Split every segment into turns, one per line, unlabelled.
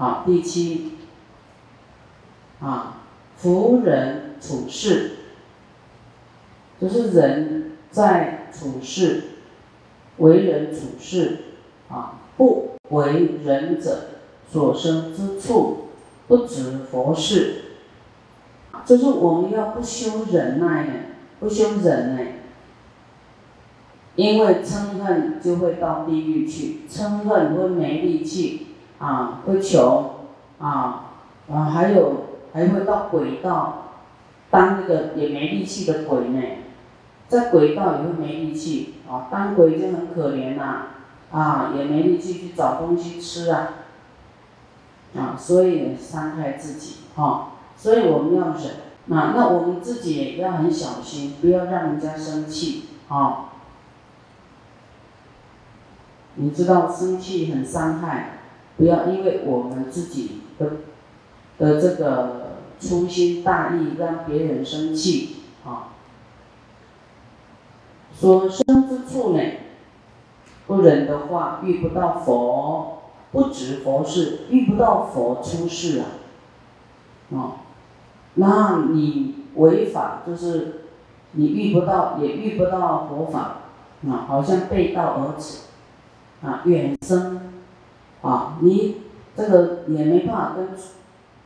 好，第七，啊，服人处事，就是人在处事，为人处事，啊，不为人者所生之处，不止佛事，就是我们要不修忍耐呢，不修忍呢。因为嗔恨就会到地狱去，嗔恨会没力气啊，会求啊啊，还有还会到鬼道当那个也没力气的鬼呢，在鬼道也会没力气啊，当鬼就很可怜呐啊，也没力气去找东西吃啊啊，所以伤害自己哈，所以我们要忍啊，那我们自己也要很小心，不要让人家生气啊。你知道生气很伤害，不要因为我们自己的的这个粗心大意让别人生气啊。所生之处呢，不忍的话遇不到佛，不止佛事，遇不到佛出世啊，啊，那你违法就是你遇不到，也遇不到佛法啊，好像背道而驰。啊，远生，啊，你这个也没办法跟，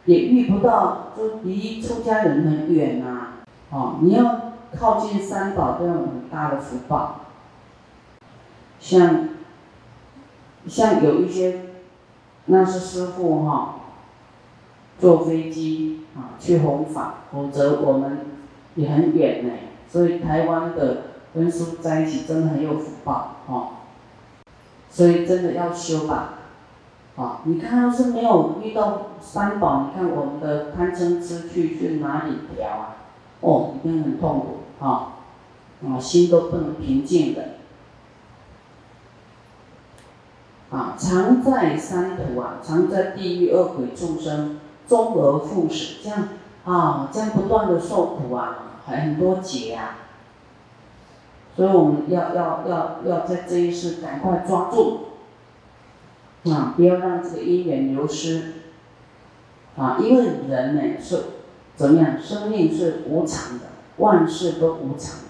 也遇不到，就离出家人很远呐，哦，你要靠近三宝都有很大的福报。像，像有一些，那是师傅哈，坐飞机啊去弘法，否则我们也很远呢。所以台湾的跟师傅在一起，真的很有福报，哦。所以真的要修吧，啊！你看要是没有遇到三宝，你看我们的贪嗔痴去去哪里调啊？哦，一定很痛苦啊！啊，心都不能平静的。啊，常在三途啊，常在地狱恶鬼众生终而复始，这样啊，这样不断的受苦啊，很多劫啊。所以我们要要要要在这一世赶快抓住，啊，不要让这个因缘流失，啊，因为人呢是怎么样？生命是无常的，万事都无常，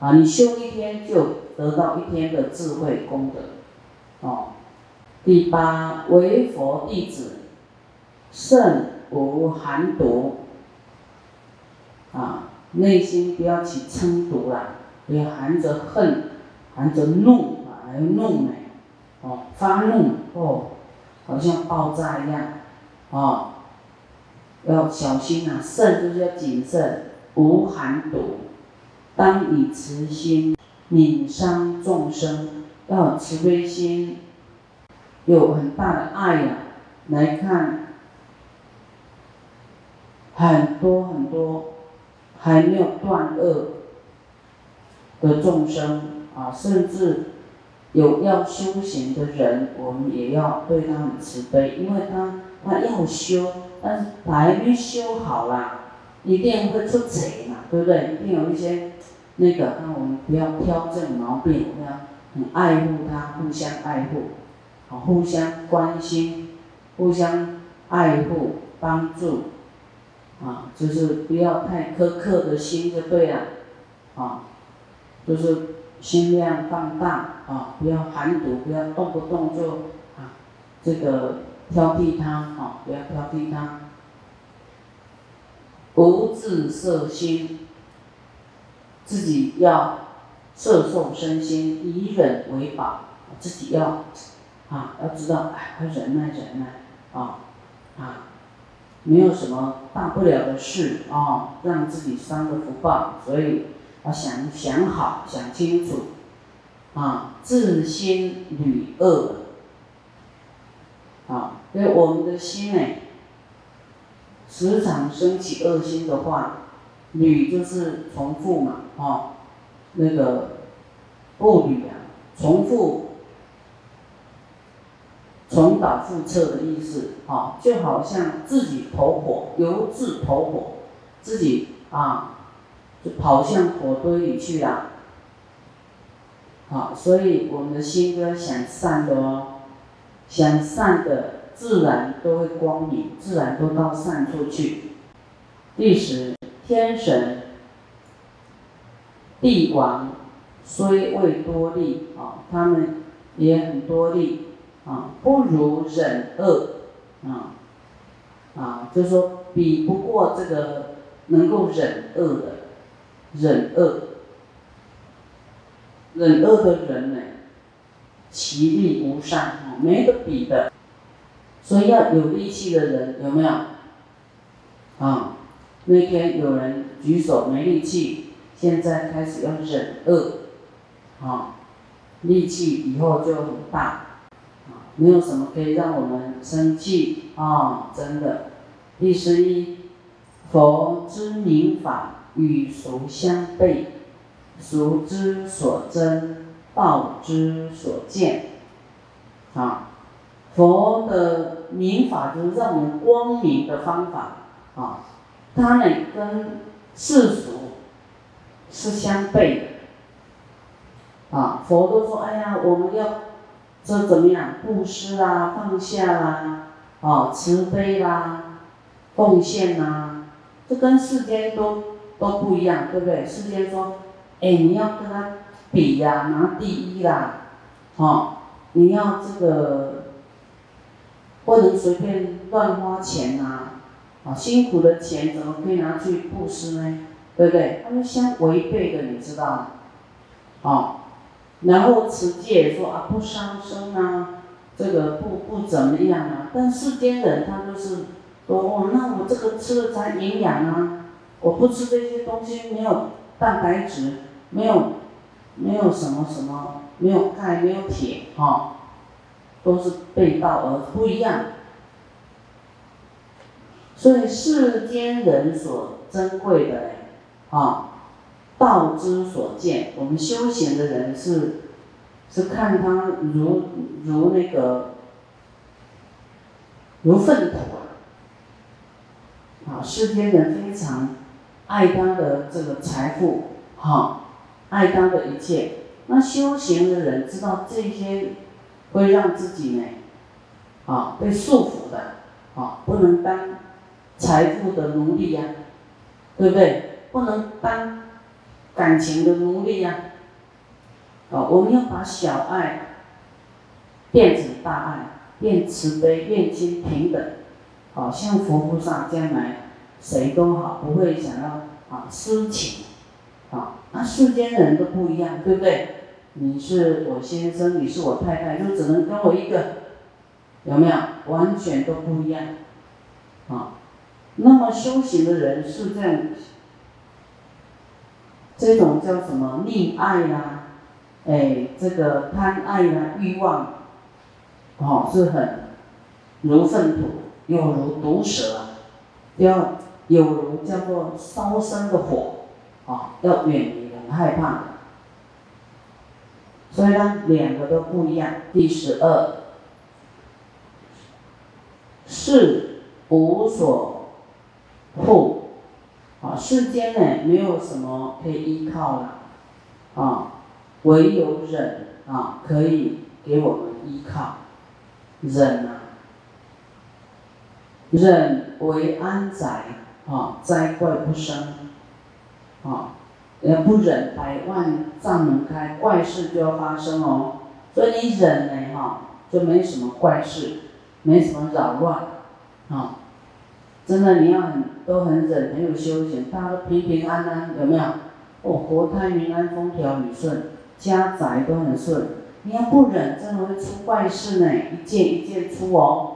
啊，你修一天就得到一天的智慧功德，哦。第八，为佛弟子，慎无寒毒，啊，内心不要起嗔毒了。也含着恨，含着怒啊，还有怒呢，哦，发怒哦，好像爆炸一样，哦，要小心啊，慎就是要谨慎，无寒毒，当以慈心悯伤众生，要有慈悲心，有很大的爱呀，来看很多很多还没有断恶。的众生啊，甚至有要修行的人，我们也要对他们慈悲，因为他他要修，但是还没修好啦，一定会出贼嘛，对不对？一定有一些那个，那我们不要挑这种毛病，我们要很爱护他，互相爱护，啊，互相关心，互相爱护帮助，啊，就是不要太苛刻的心就对了，啊。就是心量放大啊，不要含毒，不要动不动就啊这个挑剔他啊，不要挑剔他。不自色心，自己要色受身心，以忍为宝，自己要啊要知道，哎，要忍耐忍耐啊啊，没有什么大不了的事啊，让自己伤了福报，所以。要想想好，想清楚，啊，自心屡恶，啊，因为我们的心呢，时常升起恶心的话，屡就是重复嘛，啊，那个不屡啊，重复，重蹈覆辙的意思，啊，就好像自己投火，由自投火，自己啊。就跑向火堆里去了，好，所以我们的心都要想善的哦，想善的自然都会光明，自然都到善处去。第十，天神、帝王虽未多利啊，他们也很多利啊，不如忍恶啊啊，就说比不过这个能够忍恶的忍恶忍恶的人呢，其力无上，没得比的。所以要有力气的人有没有？啊，那天有人举手没力气，现在开始要忍恶，啊，力气以后就很大，啊，没有什么可以让我们生气啊，真的。第十一，佛之明法与俗相悖，俗之所真，道之所见，啊。佛的明法就是让我们光明的方法啊，它呢跟世俗是相悖的啊。佛都说：“哎呀，我们要这怎么样？布施啊，放下啦，啊，慈悲啦，奉献呐，这跟世间都都不一样，对不对？世间说，哎，你要跟他比呀，拿第一啦，好，你要这个。”不能随便乱花钱呐，啊，辛苦的钱怎么可以拿去布施呢？对不对？他们相违背的，你知道吗？啊，然后持戒说啊，不伤身啊，这个不不怎么样啊。但世间人他就是说，哦，那我这个吃了才营养啊，我不吃这些东西没有蛋白质，没有没有什么什么，没有钙，没有铁，哈。都是背道而不一样，所以世间人所珍贵的啊，道之所见。我们修行的人是是看他如如那个如粪土啊，世间人非常爱他的这个财富，哈，爱他的一切。那修行的人知道这些。会让自己呢，啊，被束缚的，啊，不能当财富的奴隶呀，对不对？不能当感情的奴隶呀，啊，我们要把小爱变成大爱，变慈悲，变心平等，啊，像佛菩萨将来谁都好，不会想要啊私情，啊，那世间人都不一样，对不对？你是我先生，你是我太太，就只能跟我一个，有没有？完全都不一样，啊，那么修行的人是这样，这种叫什么溺爱啦，哎，这个贪爱啦，欲望，哦，是很如粪土，又如毒蛇，要有如叫做烧身的火，啊，要远离，很害怕的。所以呢，两个都不一样。第十二，是无所护，啊，世间呢没有什么可以依靠了，啊，唯有忍啊可以给我们依靠，忍啊，忍为安宅啊，灾怪不生，啊。也不忍，百万障门开，怪事就要发生哦。所以你忍呢，哈，就没什么怪事，没什么扰乱，啊，真的你要很都很忍，很有修行，大家都平平安安，有没有？哦，国泰民安，风调雨顺，家宅都很顺。你要不忍，真的会出怪事呢，一件一件出哦。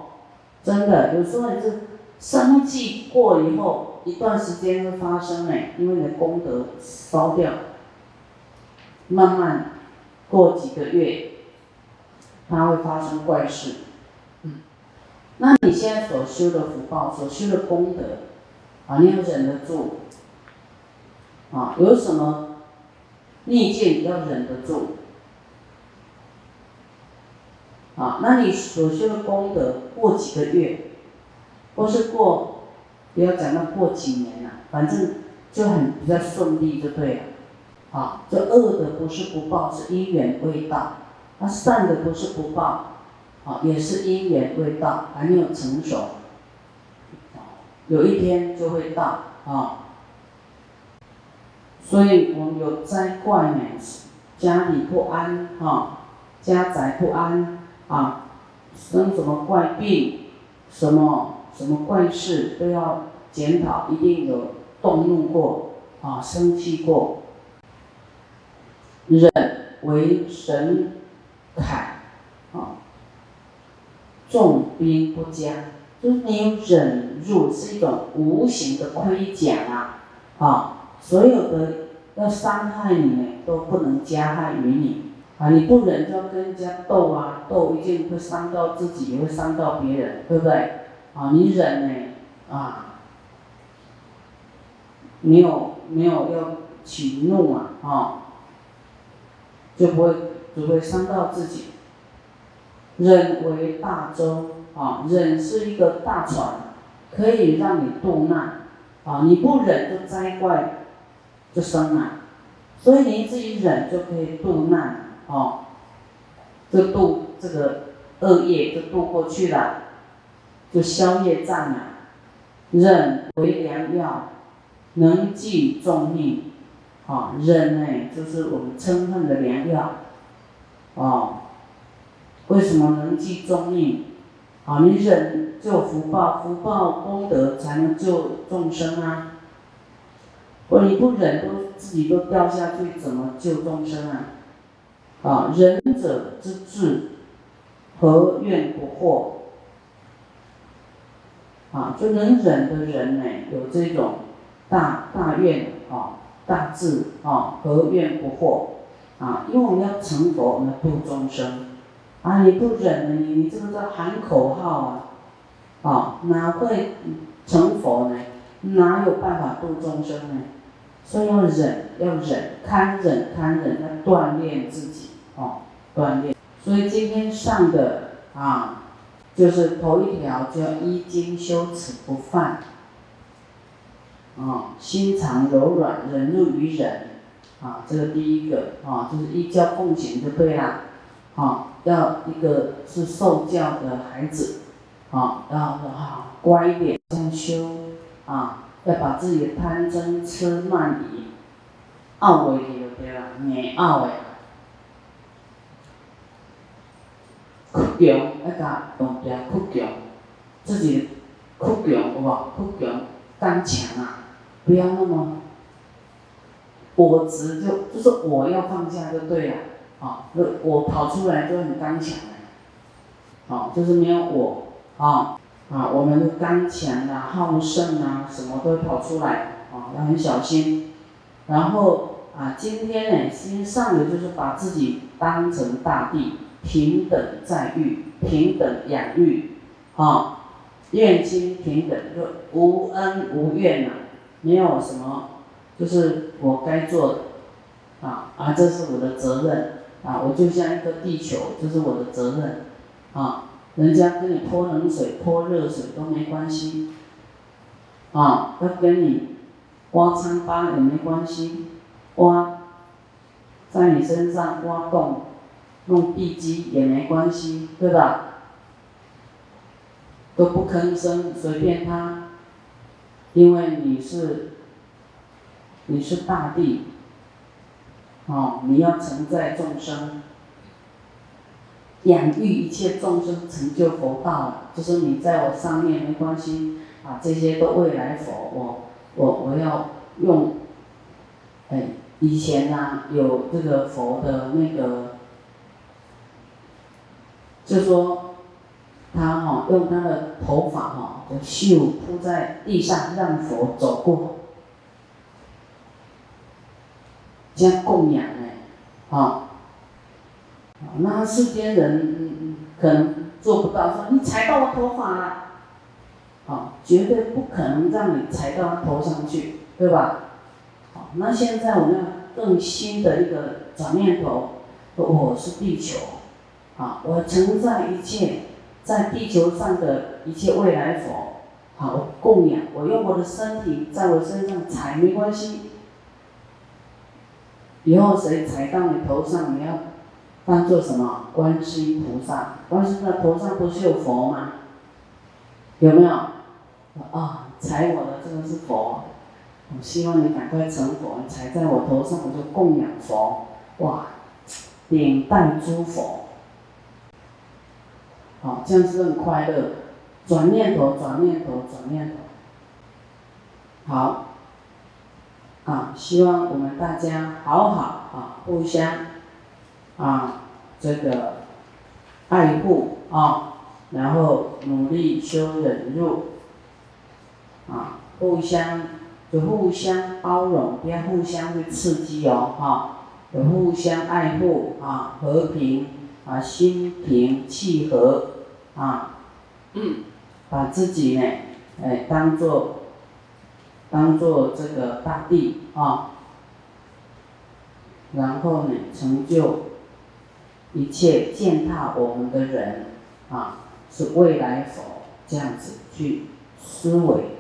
真的，有时候你是生气过以后。一段时间会发生哎，因为你的功德烧掉，慢慢过几个月，它会发生怪事。嗯，那你现在所修的福报、所修的功德，啊，你要忍得住，啊，有什么逆境要忍得住，啊，那你所修的功德过几个月，或是过。不要讲到过几年了，反正就很比较顺利就对了，啊，这恶的不是不报，是因缘未到；那善的不是不报，啊，也是因缘未到，还没有成熟，有一天就会到啊。所以我们有灾怪呢，家里不安啊，家宅不安啊，生什么怪病，什么什么怪事都要检讨，一定有动怒过啊，生气过。忍为神铠啊，重兵不加，就是你有忍辱是一种无形的盔甲啊，啊。所有的要伤害你呢，都不能加害于你啊！你不忍就要跟人家斗啊，斗一定会伤到自己，也会伤到别人，对不对？啊，你忍呢，啊，没有没有要起怒啊，啊，就不会只会伤到自己。忍为大舟啊，忍是一个大船，可以让你渡难啊！你不忍就灾怪。就生了，所以你自己忍就可以渡难哦，就渡这个恶业就渡过去了，就消业障了。忍为良药，能济众命，啊，忍呢就是我们嗔恨的良药，哦，为什么能济众命？啊，你忍就有福报，福报功德才能救众生啊。或你不忍都自己都掉下去，怎么救众生啊？啊，仁者之智，何怨不惑？啊，就能忍的人呢，有这种大大愿啊，大智啊，何怨不惑？啊，因为我们要成佛，我们要度众生。啊，你不忍呢，你你这个叫喊口号啊，啊，哪会成佛呢？哪有办法度众生呢？所以要忍，要忍，堪忍堪忍，要锻炼自己哦，锻炼。所以今天上的啊，就是头一条叫依经修持不犯，啊，心肠柔软，忍辱于忍，啊，这个第一个啊，就是依教奉行就对了，啊，要一个是受教的孩子，啊，要好乖一点，这样修，啊。要把自己的贪嗔痴慢疑拗回去就对了，硬拗的。强，要甲动作哭强，自己哭强有无？哭强，刚强啊！不要那么我执，就就是我要放下就对了，啊，我跑出来就很刚强了，啊，就是没有我，啊。啊，我们的刚强啊，好胜啊，什么都跑出来啊，要很小心。然后啊，今天呢，先上的就是把自己当成大地，平等在育，平等养育，啊，愿心平等，就无恩无怨呐，没有什么，就是我该做的，啊啊，这是我的责任。啊，我就像一个地球，这是我的责任，啊。人家跟你泼冷水、泼热水都没关系，啊，要跟你挖疮疤也没关系，挖在你身上挖洞、弄地基也没关系，对吧？都不吭声，随便他，因为你是你是大地，哦，你要承载众生。养育一切众生成就佛道，就是你在我上面没关系啊，这些都未来佛，我我我要用，哎，以前呢有这个佛的那个，就说他哈用他的头发哈就绣铺在地上，让佛走过，这样供养哎，啊。那世间人可能做不到，说你踩到我头发了，好，绝对不可能让你踩到他头上去，对吧？好，那现在我们要更新的一个转念头，我是地球，啊，我承载一切在地球上的一切未来佛，好供养，我用我的身体在我身上踩没关系，以后谁踩到你头上，你要。当做什么？观世音菩萨，观世音的头上不是有佛吗？有没有？啊，踩我的这个是佛，我希望你赶快成佛，踩在我头上我就供养佛，哇，顶戴诸佛，好，这样是很快乐。转念头，转念头，转念头，好，啊，希望我们大家好好啊，互相啊，这个爱护啊，然后努力修忍辱。啊，互相就互相包容，不要互相去刺激哦，哈，有互相爱护啊，和平啊，心平气和啊，嗯，把自己呢，哎，当做当做这个大地啊，然后呢，成就一切践踏我们的人啊，是未来佛这样子去思维。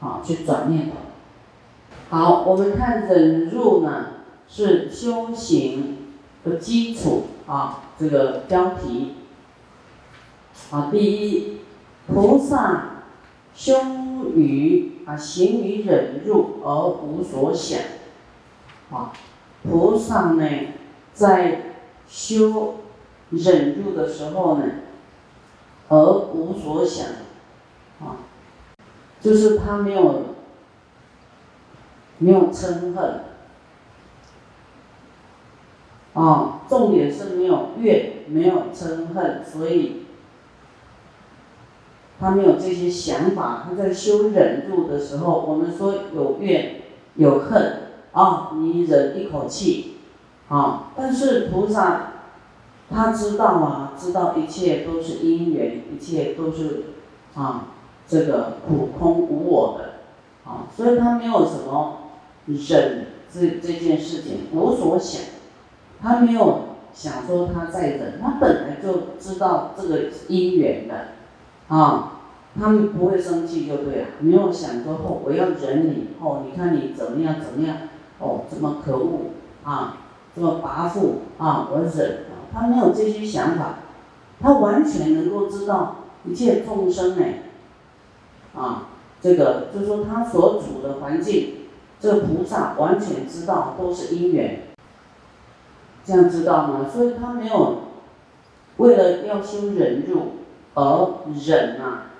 啊，去转念头。好，我们看忍辱呢，是修行的基础啊。这个标题啊，第一，菩萨修于啊，行于忍辱而无所想。啊，菩萨呢，在修忍辱的时候呢，而无所想。啊。就是他没有没有嗔恨，啊，重点是没有怨，没有嗔恨，所以他没有这些想法。他在修忍住的时候，我们说有怨有恨啊，你忍一口气啊，但是菩萨他知道啊，知道一切都是因缘，一切都是啊。这个苦空无我的，啊，所以他没有什么忍这这件事情无所想，他没有想说他在忍，他本来就知道这个因缘的，啊，他们不会生气就对了，没有想说哦我要忍你哦，你看你怎么样怎么样哦这么可恶啊，这么跋扈啊我忍，他没有这些想法，他完全能够知道一切众生呢。啊，这个就是说他所处的环境，这个菩萨完全知道都是因缘，这样知道吗？所以他没有为了要修忍辱而忍啊，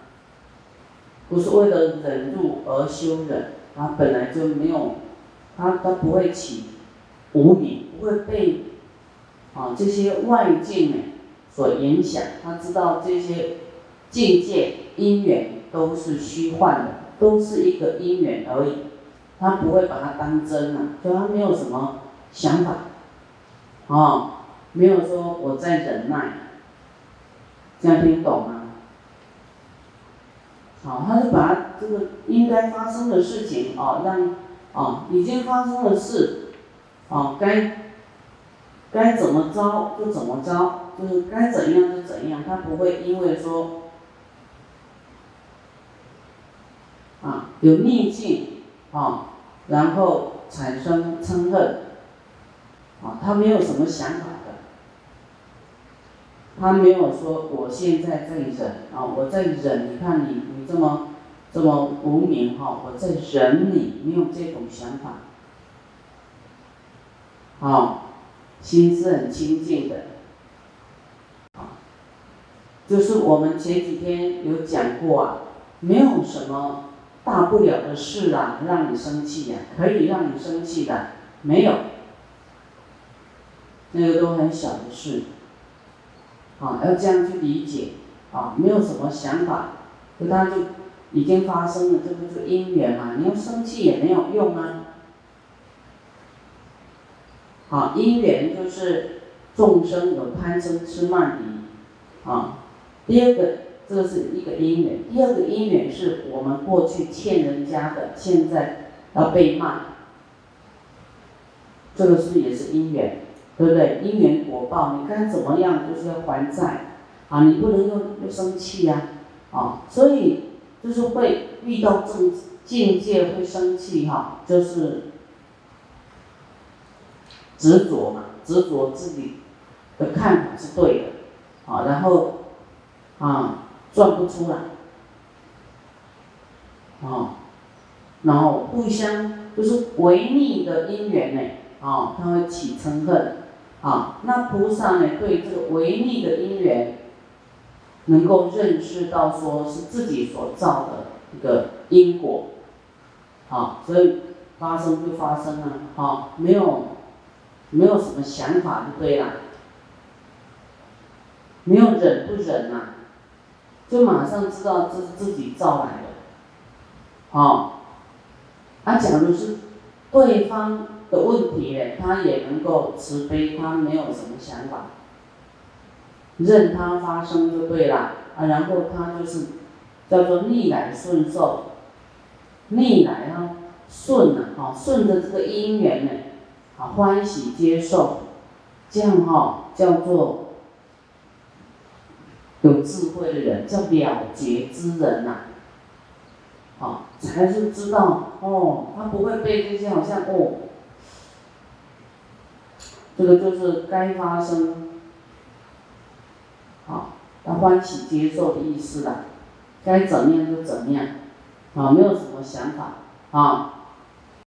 不是为了忍辱而修忍，他本来就没有，他他不会起无名，不会被啊这些外境呢所影响，他知道这些境界因缘。都是虚幻的，都是一个因缘而已，他不会把它当真啊，就他没有什么想法，哦，没有说我在忍耐，这样听懂吗？好，他就把这个应该发生的事情啊，让啊已经发生的事，啊该该怎么着就怎么着，就是该怎样就怎样，他不会因为说。啊，有逆境啊，然后产生嗔恨，啊，他没有什么想法的，他没有说我现在在忍啊，我在忍，你看你你这么这么无名哈，我在忍你，没有这种想法，啊，心是很清净的，啊，就是我们前几天有讲过啊，没有什么。大不了的事啊，让你生气呀，可以让你生气的，没有，那个都很小的事，啊，要这样去理解，啊，没有什么想法，就它就已经发生了，这不是因缘嘛？你要生气也没有用啊，好，因缘就是众生有贪嗔痴慢疑，啊，第二个。这是一个因缘，第二个因缘是我们过去欠人家的，现在要被骂，这个是也是因缘，对不对？因缘果报，你该怎么样就是要还债，啊，你不能又又生气呀，啊，所以就是会遇到这种境界会生气哈，就是执着嘛，执着自己。的看法是对的，啊，然后啊转不出来，啊，然后互相就是违逆的因缘呢，啊，他会起嗔恨，啊，那菩萨呢对这个违逆的因缘，能够认识到说是自己所造的一个因果，啊，所以发生就发生了，啊，没有没有什么想法就对了。没有忍不忍呐，就马上知道这是自己造来的，好，啊，假如是对方的问题嘞，他也能够慈悲，他没有什么想法，任他发生就对了，啊，然后他就是叫做逆来顺受，逆来啊顺啊，啊顺着这个因缘呢，啊欢喜接受，这样哈叫做。有智慧的人叫了结之人呐，好，才是知道哦，他不会被这些好像哦，这个就是该发生，好，要欢喜接受的意思了，该怎么样就怎么样，啊，没有什么想法啊，